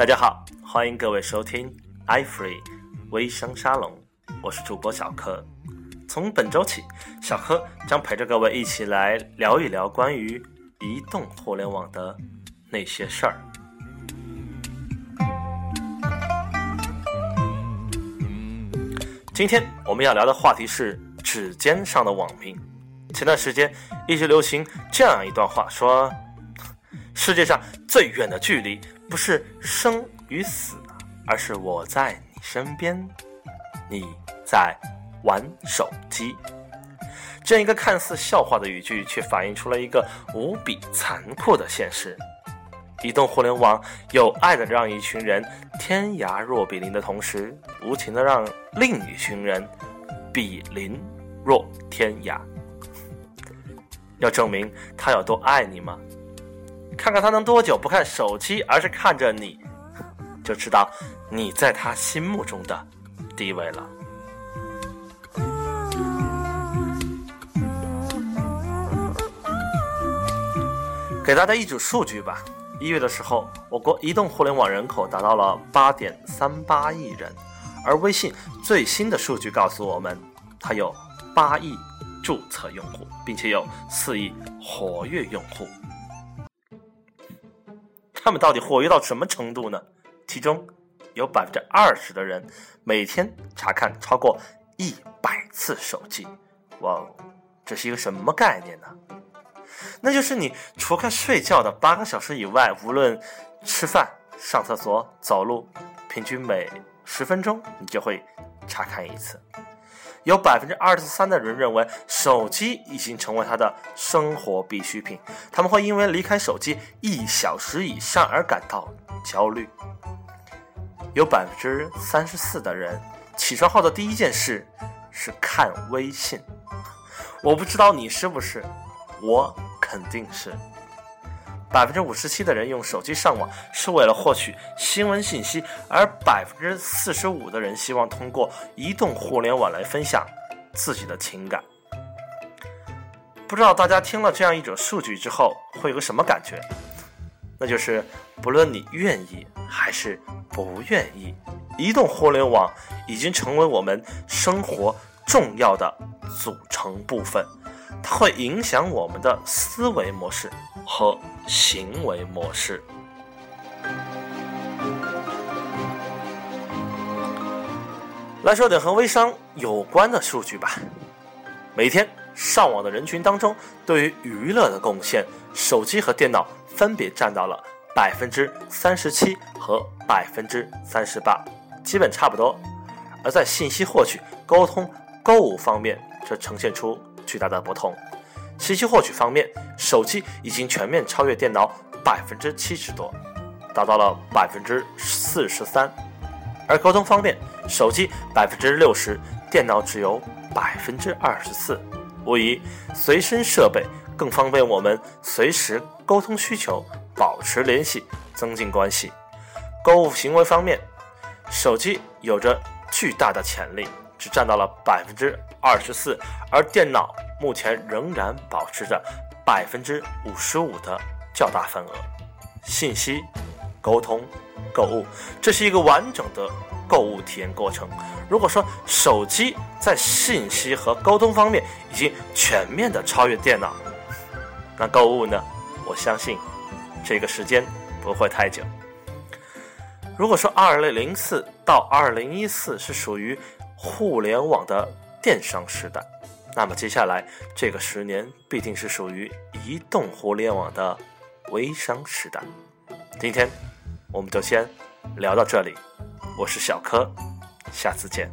大家好，欢迎各位收听 iFree 微商沙龙，我是主播小柯。从本周起，小柯将陪着各位一起来聊一聊关于移动互联网的那些事儿。今天我们要聊的话题是指尖上的网民。前段时间一直流行这样一段话，说 世界上最远的距离不是生与死，而是我在你身边，你在玩手机。这样一个看似笑话的语句，却反映出了一个无比残酷的现实：移动互联网有爱的让一群人天涯若比邻的同时，无情的让另一群人比邻若天涯。要证明他有多爱你吗？看看他能多久不看手机，而是看着你，就知道你在他心目中的地位了。给大家一组数据吧：一月的时候，我国移动互联网人口达到了八点三八亿人，而微信最新的数据告诉我们，它有八亿。注册用户，并且有四亿活跃用户，他们到底活跃到什么程度呢？其中有百分之二十的人每天查看超过一百次手机，哇，这是一个什么概念呢？那就是你除开睡觉的八个小时以外，无论吃饭、上厕所、走路，平均每十分钟你就会查看一次。有百分之二十三的人认为手机已经成为他的生活必需品，他们会因为离开手机一小时以上而感到焦虑。有百分之三十四的人起床后的第一件事是看微信，我不知道你是不是，我肯定是。百分之五十七的人用手机上网是为了获取新闻信息，而百分之四十五的人希望通过移动互联网来分享自己的情感。不知道大家听了这样一种数据之后会有个什么感觉？那就是不论你愿意还是不愿意，移动互联网已经成为我们生活重要的组成部分。它会影响我们的思维模式和行为模式。来说点和微商有关的数据吧。每天上网的人群当中，对于娱乐的贡献，手机和电脑分别占到了百分之三十七和百分之三十八，基本差不多。而在信息获取、沟通、购物方面，则呈现出。巨大的不同。信息获取方面，手机已经全面超越电脑百分之七十多，达到了百分之四十三；而沟通方面，手机百分之六十，电脑只有百分之二十四。无疑，随身设备更方便我们随时沟通需求、保持联系、增进关系。购物行为方面，手机有着巨大的潜力。只占到了百分之二十四，而电脑目前仍然保持着百分之五十五的较大份额。信息、沟通、购物，这是一个完整的购物体验过程。如果说手机在信息和沟通方面已经全面的超越电脑，那购物呢？我相信这个时间不会太久。如果说二零零四到二零一四是属于互联网的电商时代，那么接下来这个十年必定是属于移动互联网的微商时代。今天我们就先聊到这里，我是小柯，下次见。